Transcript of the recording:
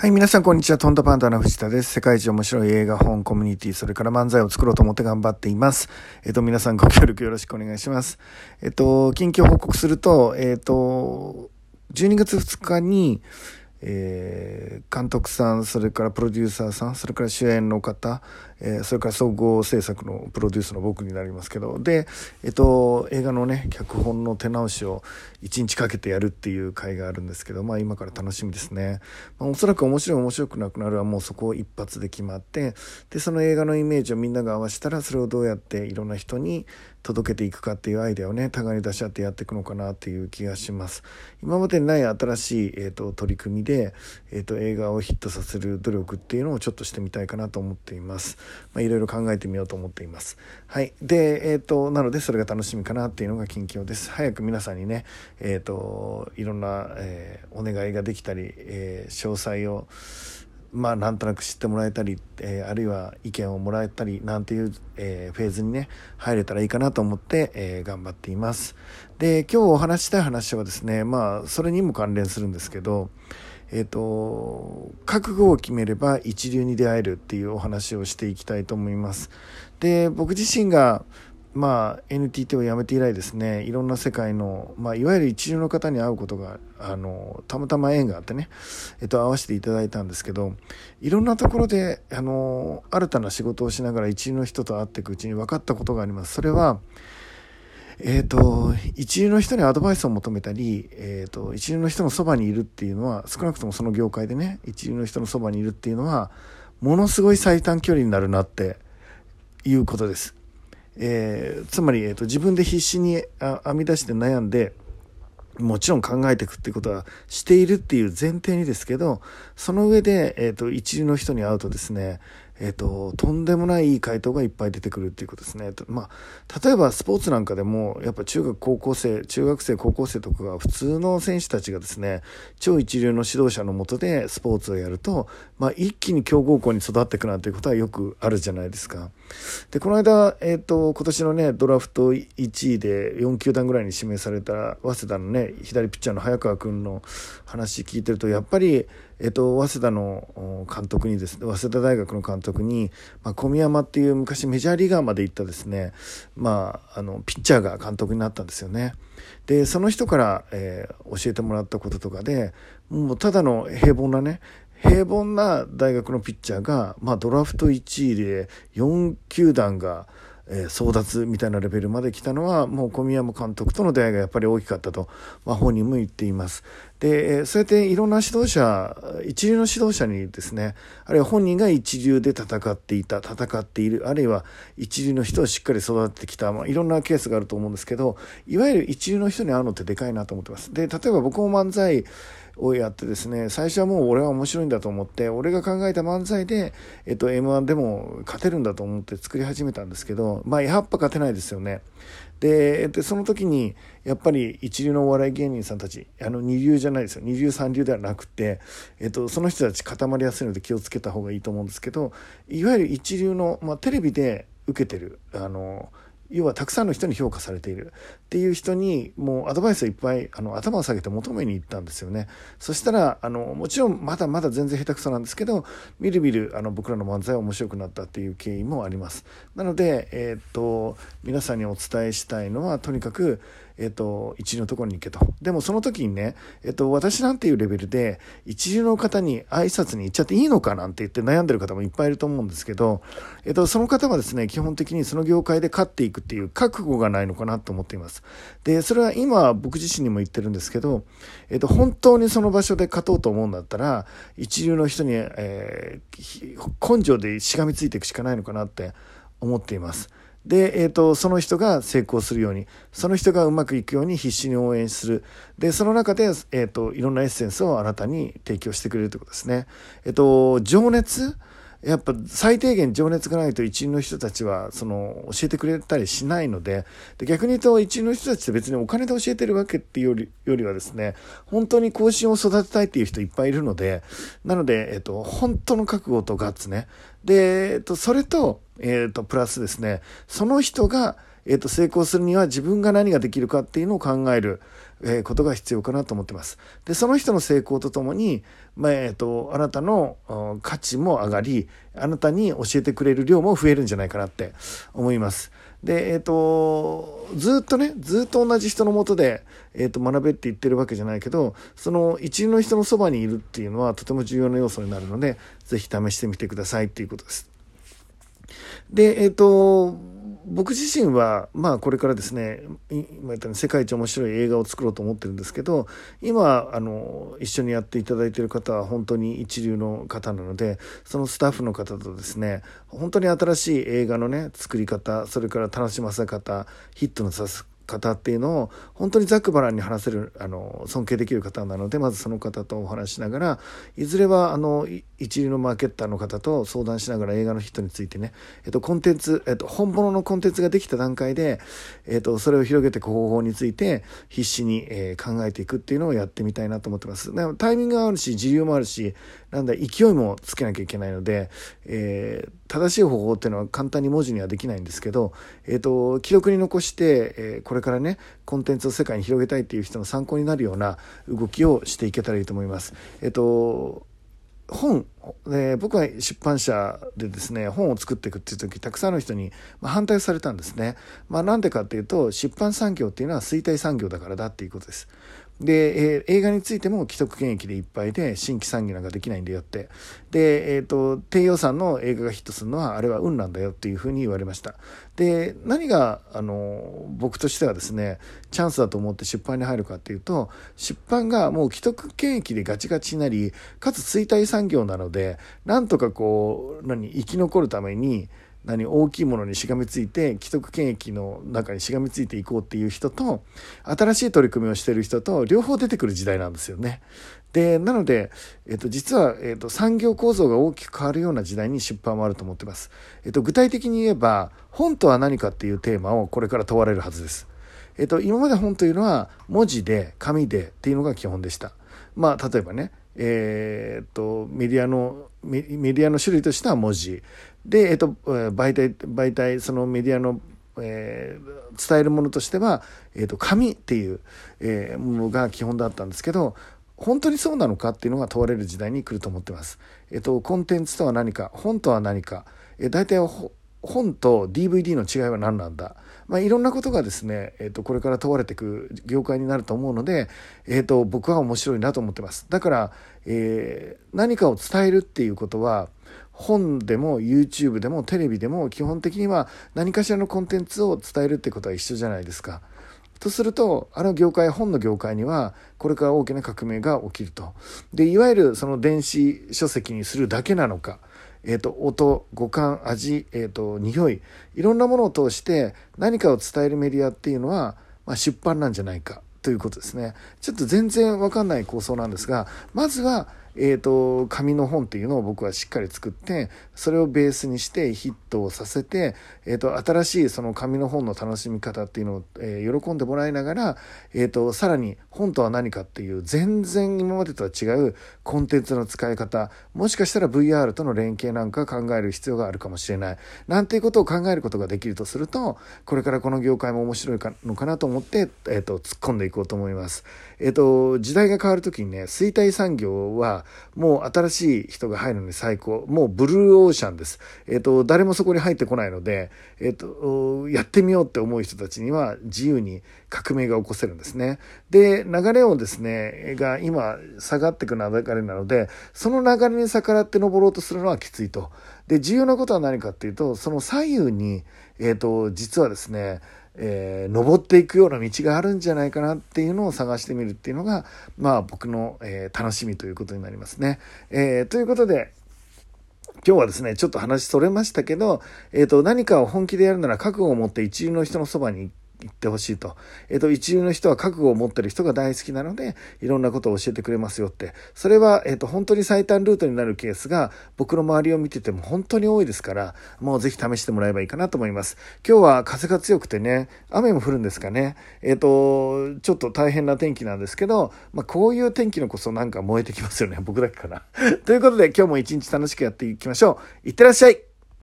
はい、皆さんこんにちは。トントパンダの藤田です。世界一面白い映画本コミュニティ、それから漫才を作ろうと思って頑張っています。えっ、と、皆さんご協力よろしくお願いします。えっ、と、近況報告すると、えっ、と、12月2日に、えー、監督さん、それからプロデューサーさん、それから主演の方、えー、それから総合制作のプロデュースの僕になりますけど、で、えっと、映画のね、脚本の手直しを1日かけてやるっていう回があるんですけど、まあ今から楽しみですね。まあ、おそらく面白い面白くなくなるはもうそこを一発で決まって、で、その映画のイメージをみんなが合わせたら、それをどうやっていろんな人に届けていくかっていうアイデアをね、互いに出し合ってやっていくのかなっていう気がします。今までにない新しい、えーと、取り組みで、えーと、映画をヒットさせる努力っていうのをちょっとしてみたいかなと思っています。まあ、いろいろ考えてみようと思っています。はい。で、えっ、ー、と、なのでそれが楽しみかなっていうのが近況です。早く皆さんにね、えっ、ー、と、いろんな、えー、お願いができたり、え詳細を、まあなんとなく知ってもらえたり、えー、あるいは意見をもらえたりなんていう、えー、フェーズにね入れたらいいかなと思って、えー、頑張っています。で今日お話したい話はですねまあそれにも関連するんですけどえっ、と覚悟を決めれば一流に出会えるっていうお話をしていきたいと思います。で僕自身がまあ、NTT を辞めて以来ですねいろんな世界の、まあ、いわゆる一流の方に会うことがあのたまたま縁があってね、えっと、会わせていただいたんですけどいろんなところであの新たな仕事をしながら一流の人と会っていくうちに分かったことがありますそれはえっ、と、一流の人にアドバイスを求めたり、えっ、と、一流の人のそばにいるっていうのは、少なくともその業界でね、一流の人のそばにいるっていうのは、ものすごい最短距離になるなっていうことです。えー、つまり、えーと、自分で必死に編み出して悩んでもちろん考えていくってことはしているっていう前提にですけどその上で、えーと一流の人に会うとですねえっ、ー、と、とんでもないいい回答がいっぱい出てくるっていうことですね。まあ、例えばスポーツなんかでも、やっぱ中学、高校生、中学生、高校生とかが普通の選手たちがですね、超一流の指導者のもとでスポーツをやると、まあ、一気に強豪校に育っていくなんていうことはよくあるじゃないですか。で、この間、えっ、ー、と、今年のね、ドラフト1位で4球団ぐらいに指名された、早稲田のね、左ピッチャーの早川君の話聞いてると、やっぱり、えっと、早稲田の監督にですね、早稲田大学の監督に、まあ、小宮山っていう昔メジャーリーガーまで行ったですね、まあ、あの、ピッチャーが監督になったんですよね。で、その人から、えー、教えてもらったこととかで、もうただの平凡なね、平凡な大学のピッチャーが、まあ、ドラフト1位で4球団が、えー、争奪みたいなレベルまで来たのはもう小宮山監督との出会いがやっぱり大きかったと、まあ、本人も言っています。で、そうやっていろんな指導者、一流の指導者にですね、あるいは本人が一流で戦っていた、戦っている、あるいは一流の人をしっかり育ててきた、まあ、いろんなケースがあると思うんですけど、いわゆる一流の人に会うのってでかいなと思ってます。で、例えば僕も漫才をやってですね、最初はもう俺は面白いんだと思って、俺が考えた漫才で、えっと、M1 でも勝てるんだと思って作り始めたんですけど、まあ、やっぱ勝てないですよね。で、でその時に、やっぱり一流のお笑い芸人さんたち、あの二流じゃないですよ。二流三流ではなくて、えっと、その人たち固まりやすいので気をつけた方がいいと思うんですけど、いわゆる一流の、まあ、テレビで受けてる、あの、要はたくさんの人に評価されている。っていう人にもうアドバイスをいっぱいあの頭を下げて求めに行ったんですよね。そしたらあのもちろんまだまだ全然下手くそなんですけどみるみるあの僕らの漫才は面白くなったっていう経緯もあります。なので、えー、っと皆さんにお伝えしたいのはとにかくえっ、と、一流のところに行けと。でもその時にね、えっ、と、私なんていうレベルで、一流の方に挨拶に行っちゃっていいのかなんて言って悩んでる方もいっぱいいると思うんですけど、えっ、と、その方はですね、基本的にその業界で勝っていくっていう覚悟がないのかなと思っています。で、それは今僕自身にも言ってるんですけど、えっ、と、本当にその場所で勝とうと思うんだったら、一流の人に、えー、根性でしがみついていくしかないのかなって思っています。で、えっ、ー、と、その人が成功するように、その人がうまくいくように必死に応援する。で、その中で、えっ、ー、と、いろんなエッセンスをあなたに提供してくれるということですね。えっ、ー、と、情熱？やっぱ最低限情熱がないと一員の人たちはその教えてくれたりしないのでで逆に言うと一員の人たちって別にお金で教えてるわけっていうよりよりはですね本当に後進を育てたいっていう人いっぱいいるのでなので、えっと、本当の覚悟とガッツねで、えっと、それと、えっと、プラスですねその人がえっ、と、成功するには自分が何ができるかっていうのを考える、えー、ことが必要かなと思ってます。で、その人の成功とともに、まあ、えっ、ー、と、あなたの価値も上がり、あなたに教えてくれる量も増えるんじゃないかなって思います。で、えっ、ー、と、ずっとね、ずっと同じ人のもとで、えっ、と、学べって言ってるわけじゃないけど、その一流の人のそばにいるっていうのはとても重要な要素になるので、ぜひ試してみてくださいっていうことです。で、えっ、と、僕自身は、まあこれからですね、今言ったよ世界一面白い映画を作ろうと思ってるんですけど、今、あの、一緒にやっていただいている方は本当に一流の方なので、そのスタッフの方とですね、本当に新しい映画のね、作り方、それから楽しませ方、ヒットのさす方っていうのを本当にざっくばらんに話せるあの尊敬できる方なのでまずその方とお話しながらいずれはあの一流のマーケッターの方と相談しながら映画のヒットについてね、えっと、コンテンツ、えっと、本物のコンテンツができた段階で、えっと、それを広げていく方法について必死に、えー、考えていくっていうのをやってみたいなと思ってます。タイミングがあるし自由もあるしなんだ勢いもつけなきゃいけないので、えー、正しい方法っていうのは簡単に文字にはできないんですけど、えっと、記録に残して、えー、これからねコンテンツを世界に広げたいっていう人の参考になるような動きをしていけたらいいと思います。えっと本、えー、僕は出版社でですね本を作っていくっていう時たくさんの人に、反対されたんですね。まあ、なんでかっていうと出版産業っていうのは衰退産業だからだっていうことです。で、えー、映画についても既得権益でいっぱいで新規産業なんかできないんだよって。で、えっ、ー、と、低予算の映画がヒットするのはあれは運なんだよっていうふうに言われました。で、何が、あの、僕としてはですね、チャンスだと思って出版に入るかっていうと、出版がもう既得権益でガチガチになり、かつ衰退産業なので、でなんとかこう、何、生き残るために、何大きいものにしがみついて既得権益の中にしがみついていこうっていう人と新しい取り組みをしてる人と両方出てくる時代なんですよね。でなので、えっと、実は、えっと、産業構造が大きく変わるような時代に出版もあると思ってます。えっと、具体的に言えば本とは何かっていうテーマをこれから問われるはずです。えっと、今まで本というのは文字で紙でっていうのが基本でした。まあ例えばねえー、っとメディアのメディアの種類としては文字。で、えー、っと媒体媒体そのメディアの、えー、伝えるものとしては、えー、っと紙っていう、えー、ものが基本だったんですけど本当にそうなのかっていうのが問われる時代に来ると思ってます。えっと、コンテンツとは何か本とは何か、えー、大体本と DVD の違いは何なんだ、まあ、いろんなことがですね、えー、とこれから問われていく業界になると思うので、えー、と僕は面白いなと思ってますだから、えー、何かを伝えるっていうことは本でも YouTube でもテレビでも基本的には何かしらのコンテンツを伝えるってことは一緒じゃないですか。とするとあの業界本の業界にはこれから大きな革命が起きると。でいわゆるその電子書籍にするだけなのかえーと、音五感味、えーと、匂いいろんなものを通して何かを伝えるメディアっていうのは、まあ、出版なんじゃないかということですね。ちょっと全然わかんない構想なんですがまずはえーと、紙の本っていうのを僕はしっかり作ってそれをベースにしてヒットをさせて、えーと、新しいその紙の本の楽しみ方っていうのを、えー、喜んでもらいながら、えーと、さらに本とは何かっていう全然今までとは違うコンテンツの使い方もしかしたら VR との連携なんか考える必要があるかもしれないなんていうことを考えることができるとするとこれからこの業界も面白いのかなと思って、えー、と突っ込んでいこうと思います。えー、と時代が変わる時にね衰退産業はもう新しい人が入るのに最高。もうブルーオーシャンです。えっ、ー、と、誰もそこに入ってこないので、えっ、ー、と、やってみようって思う人たちには自由に革命が起こせるんですね。で、流れをですね、が今下がっていく流れなので、その流れに逆らって登ろうとするのはきついと。で、重要なことは何かっていうと、その左右に、えっ、ー、と、実はですね、えー、登っていくような道があるんじゃないかなっていうのを探してみるっていうのが、まあ僕の、えー、楽しみということになりますね。えー、ということで、今日はですね、ちょっと話それましたけど、えっ、と、何かを本気でやるなら覚悟を持って一流の人のそばに言ってほしいと。えっ、と、一流の人は覚悟を持ってる人が大好きなので、いろんなことを教えてくれますよって。それは、えっ、と、本当に最短ルートになるケースが、僕の周りを見てても本当に多いですから、もうぜひ試してもらえばいいかなと思います。今日は風が強くてね、雨も降るんですかね。えっ、と、ちょっと大変な天気なんですけど、まあ、こういう天気のこそなんか燃えてきますよね。僕だけかな。ということで、今日も一日楽しくやっていきましょう。いってらっしゃい